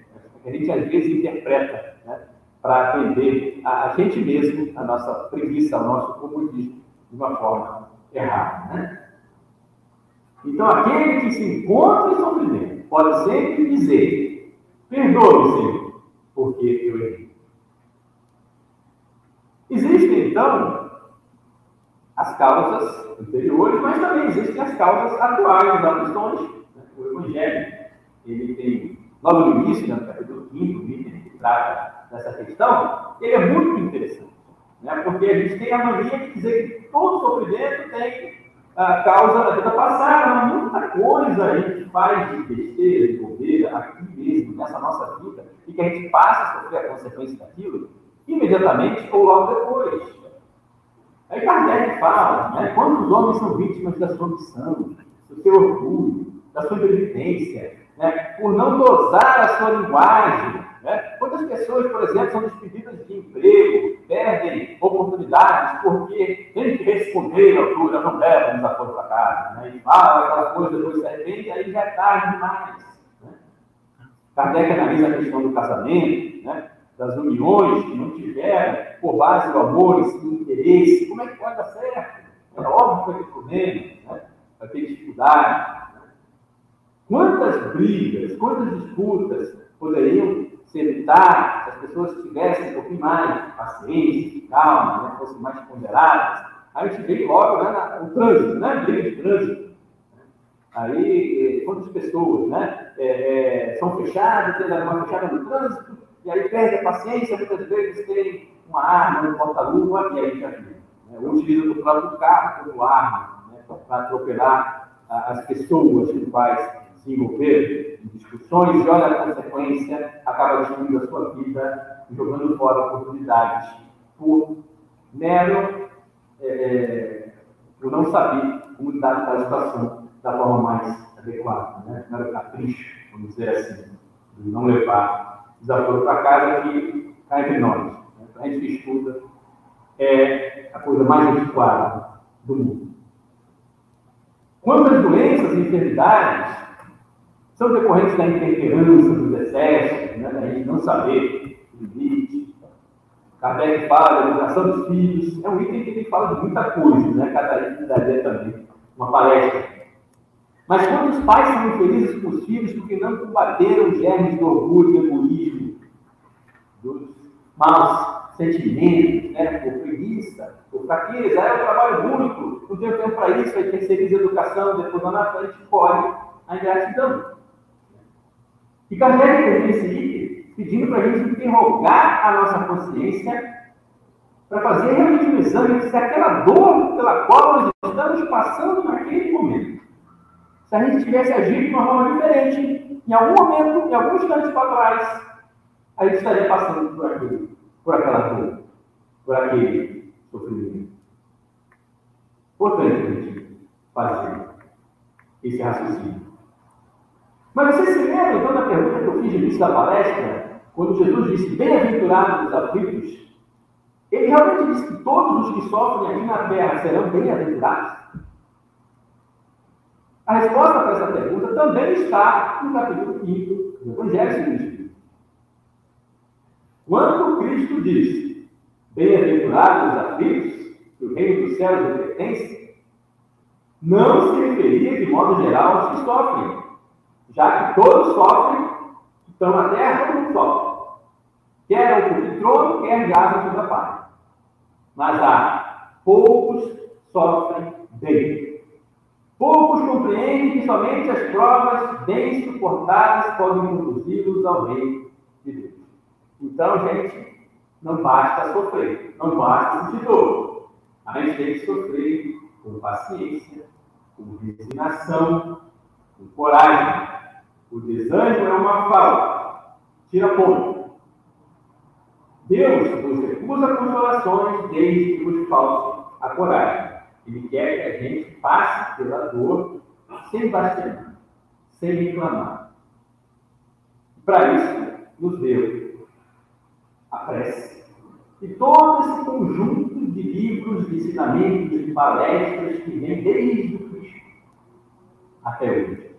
A gente às vezes interpreta né, para atender a, a, gente mesmo, a nossa preguiça, o nosso comodismo, de uma forma errada. Né? Então, aquele que se encontra em sofrimento pode sempre dizer: Perdoe, Senhor, porque. Existem, então, as causas anteriores, mas também existem as causas atuais das questões. Né? O Evangelho ele tem logo no início, no capítulo 5, item que trata dessa questão, ele é muito interessante. Né? Porque a gente tem a mania de dizer que todo sofrimento tem a causa da vida passada, muita coisa a gente faz de besteira, de bobeira, aqui mesmo, nessa nossa vida, e que a gente passa a sofrer a consequência daquilo imediatamente ou logo depois. Aí Kardec fala, né, quantos homens são vítimas da sua ambição, do seu orgulho, da sua imprevidência, né, por não dosar a sua linguagem. Né? Quantas pessoas, por exemplo, são despedidas de emprego, perdem oportunidades porque tem que responder à altura, não leva nos acordos para casa, né? e fala aquela coisa, depois se arrepende, aí já é tarde demais. Né? Kardec analisa a questão do casamento, né? Das uniões que não tiveram por base do amor e do interesse, como é que pode dar certo? É óbvio que vai ter problema, né? vai ter dificuldade. Quantas brigas, quantas disputas poderiam se evitar se as pessoas tivessem um pouquinho mais de paciência, calma, né, fossem mais ponderadas? Aí a gente vê logo né, o trânsito, né? Briga de trânsito. Aí, eh, quantas pessoas né, é, é, são fechadas, tem uma fechada no trânsito, e aí perde a paciência, muitas vezes tem uma arma no porta-luva, e aí já viu. Né, ou utiliza do próprio carro como arma né, para atropelar as pessoas que quais se envolver em discussões e olha a consequência, acaba destruindo a sua vida e jogando fora oportunidades por mero, é, por não saber como lidar com a situação da forma mais adequada, né? mero capricho, vamos dizer assim, de não levar desaforo para casa que cá entre nós, né? a gente que estuda, é a coisa mais adequada do mundo. Quantas doenças e enfermidades são decorrentes da intemperança dos excessos, né, da gente não saber limite. Kardec fala da educação dos filhos, é um item que ele fala de muita coisa, né? Catarina daria também uma palestra. Mas quantos pais são infelizes com os filhos porque não combateram germes do orgulho e egoísmo, dos maus sentimentos, né? por preguiça, por fraqueza, é um trabalho único, não tenho tempo para isso, aí terceiriza a educação, depois lá na frente corre a ingratidão. E Kardec termina esse pedindo para a gente interrogar a nossa consciência para fazer realmente um exame se aquela dor pela qual nós estamos passando naquele momento, se a gente tivesse agido de uma forma diferente, em algum momento, em algum instante para trás, a gente estaria passando por aquele, por aquela dor, por aquele sofrimento. Importante a gente fazer esse raciocínio. Mas você se lembra então da pergunta que eu fiz no início da palestra, quando Jesus disse bem-aventurados os aflitos? Ele realmente disse que todos os que sofrem aqui na terra serão bem-aventurados? A resposta para essa pergunta também está no capítulo 5 do Evangelho Espírito. Quando Cristo disse: bem-aventurados os aflitos, que o reino dos céus lhe pertence, não se referia de modo geral aos que sofrem, já que todos sofrem, estão na terra, todo mundo sofre. Quer o trono, quer de asa sobre a paz. Mas há poucos sofrem bem. Poucos compreendem que somente as provas bem suportadas podem conduzi-los ao reino de Deus. Então, gente, não basta sofrer, não basta sentir dor. A gente tem que sofrer com paciência, com resignação, com coragem. O desânimo é uma falta, tira ponto. Deus nos recusa consolações desde que nos falte a coragem. Ele quer que a gente passe pela dor sem bastear, sem reclamar. Para isso, nos deu a prece. E todo esse conjunto de livros, de ensinamentos, de palestras que vem desde o Cristo até hoje.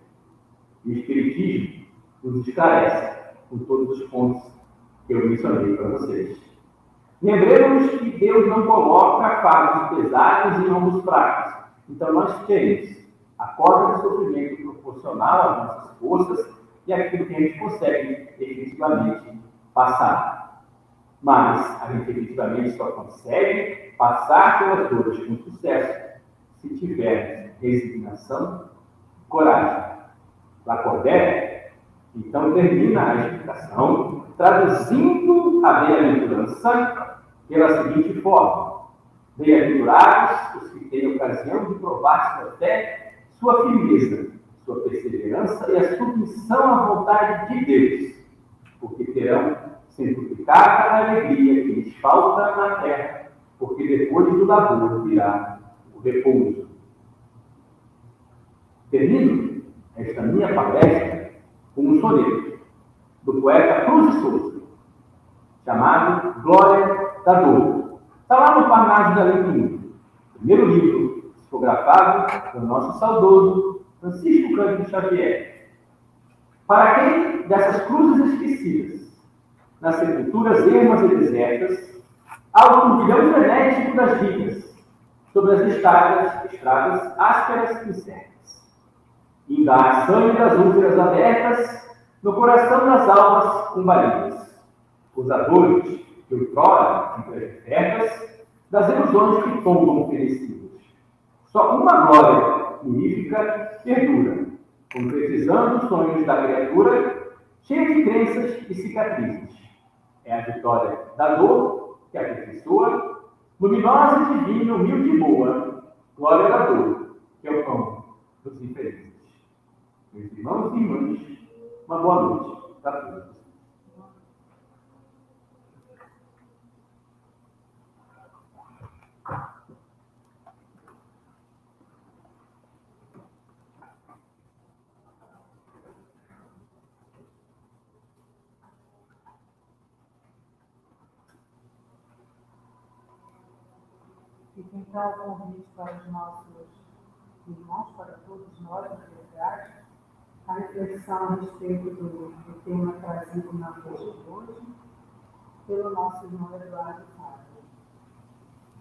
E o Espiritismo nos esclarece com todos os pontos que eu mencionei para vocês. Lembremos que Deus não coloca fardos pesados em ombros fracos. Então, nós temos a corda de sofrimento proporcional às nossas forças e aquilo que a gente consegue efetivamente passar. Mas a gente efetivamente só consegue passar pelas dores com sucesso se tivermos resignação e coragem. Lacordé, então, termina a explicação traduzindo a bem-aventurança pela seguinte forma: Bem-aventurados os que têm ocasião de provar sua fé, sua firmeza, sua perseverança e a submissão à vontade de Deus, porque terão centruplicada a alegria que lhes falta na terra, porque depois do labor virá o repouso. Termino esta minha palestra com um soneto do poeta Cruz de Souza, chamado Glória da Dor. Está lá no Parnaso da Lei primeiro livro psicografado pelo nosso saudoso Francisco Cândido Xavier. Para quem dessas cruzes esquecidas, nas sepulturas ermas e desertas, ao turbilhão frenético das vidas, sobre as estradas, estradas ásperas e certas, e da sangue das úlceras abertas no coração das almas combalidas, os dores que outrora entreabertas, das ilusões que tombam oferecidas. Só uma glória unífica perdura, concretizando os sonhos da criatura, cheia de crenças e cicatrizes. É a vitória da dor que aperfeiçoa, luminosa e divina, humilde e boa, glória da dor, que é o pão dos infelizes. Meus irmãos e irmãs, uma boa noite a todos. Fica então o convite para os nossos irmãos, para todos nós, na verdade, a reflexão a respeito do, do tema trazido na de hoje pelo nosso irmão Eduardo Fábio.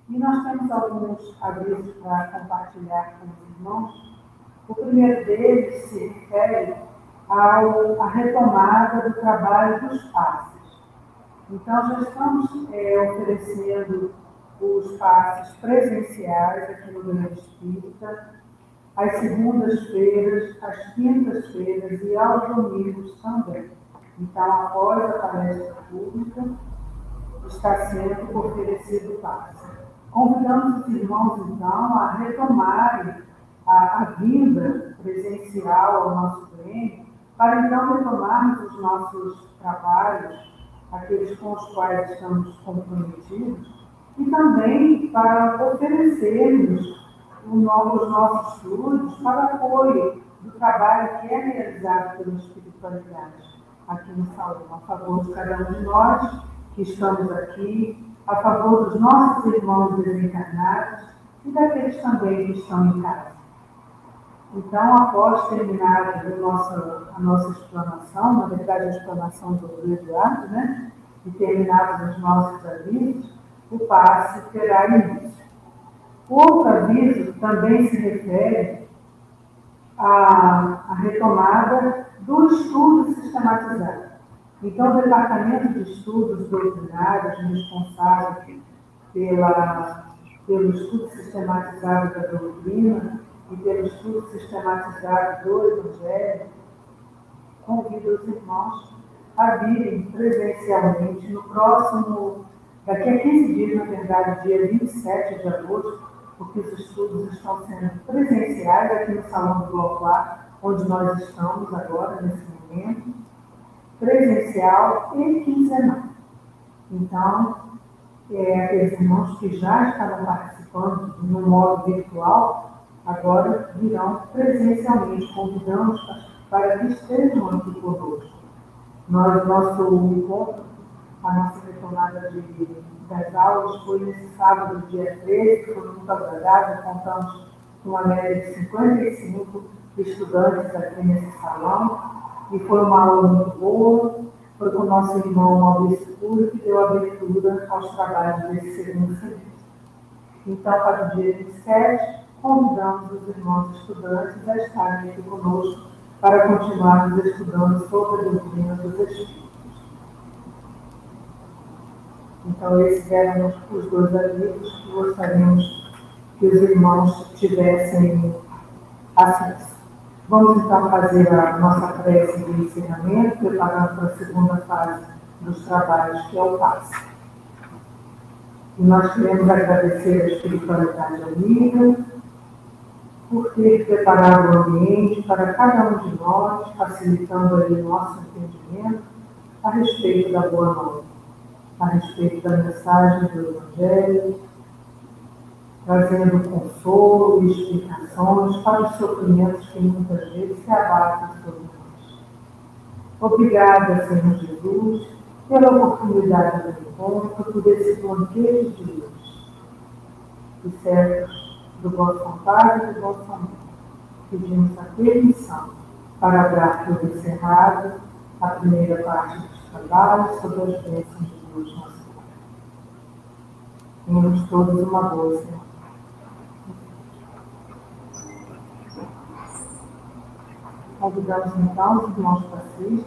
E nós temos alguns avisos para compartilhar com os irmãos. O primeiro deles se refere à retomada do trabalho dos passes. Então, já estamos é, oferecendo os passes presenciais aqui no Grande Espírita, às segundas-feiras, às quintas-feiras e aos domingos também. Então, após a palestra pública, está sendo oferecido passe. Convidamos os irmãos, então, a retomarem a, a vinda presencial ao nosso Grêmio, para então retomarmos os nossos trabalhos, aqueles com os quais estamos comprometidos, e também para oferecermos os nossos estudos para apoio do trabalho que é realizado pela espiritualidade aqui no Salão, a favor de cada um de nós que estamos aqui, a favor dos nossos irmãos desencarnados e daqueles também que estão em casa. Então, após terminar a nossa, a nossa explanação, na verdade a explanação do Eduardo, né, e terminados os nossos avisos, o passe terá início. Outro aviso também se refere à, à retomada do estudo sistematizado. Então, o Departamento de Estudos Doutrinários, responsável pela, pelo estudo sistematizado da doutrina e pelo estudo sistematizado do Evangelho, convida os irmãos a virem presencialmente no próximo, daqui a 15 dias, na verdade, dia 27 de agosto, porque os estudos estão sendo presenciais aqui no Salão do Bloco A, onde nós estamos agora, nesse momento, presencial e quinzenal. Então, é, aqueles irmãos que já estavam participando no modo virtual, agora virão presencialmente, convidamos para que estejam aqui conosco. Nós, nosso encontro, a nossa retomada de, das aulas foi nesse sábado, dia 13, que foi muito agradável, contamos com uma média de 55 estudantes aqui nesse salão, e foi uma aula muito boa, foi com o nosso irmão Maurício Puro, que deu abertura aos trabalhos desse segundo semestre. Então, para o dia 27, convidamos os irmãos estudantes a estarem aqui conosco para continuarmos estudando sobre a doutrina dos Espíritos. Então, esses eram os dois avisos que gostaríamos que os irmãos tivessem acesso. Vamos então fazer a nossa prece de encerramento, preparando para a segunda fase dos trabalhos, que é o passe. E nós queremos agradecer a espiritualidade amiga, por ter preparado o ambiente para cada um de nós, facilitando o nosso entendimento a respeito da boa nova, a respeito da mensagem do Evangelho, trazendo consolo e explicações para os sofrimentos que muitas vezes se abatem sobre nós. Obrigada, Senhor Jesus, pela oportunidade do encontro, por esse banquete de luz. E certos do vosso amparo e do vosso amor. Pedimos a permissão para dar por encerrado a primeira parte dos trabalhos sobre as bênçãos Pai. Tenhamos todos uma semana. Convidamos então os irmãos passistas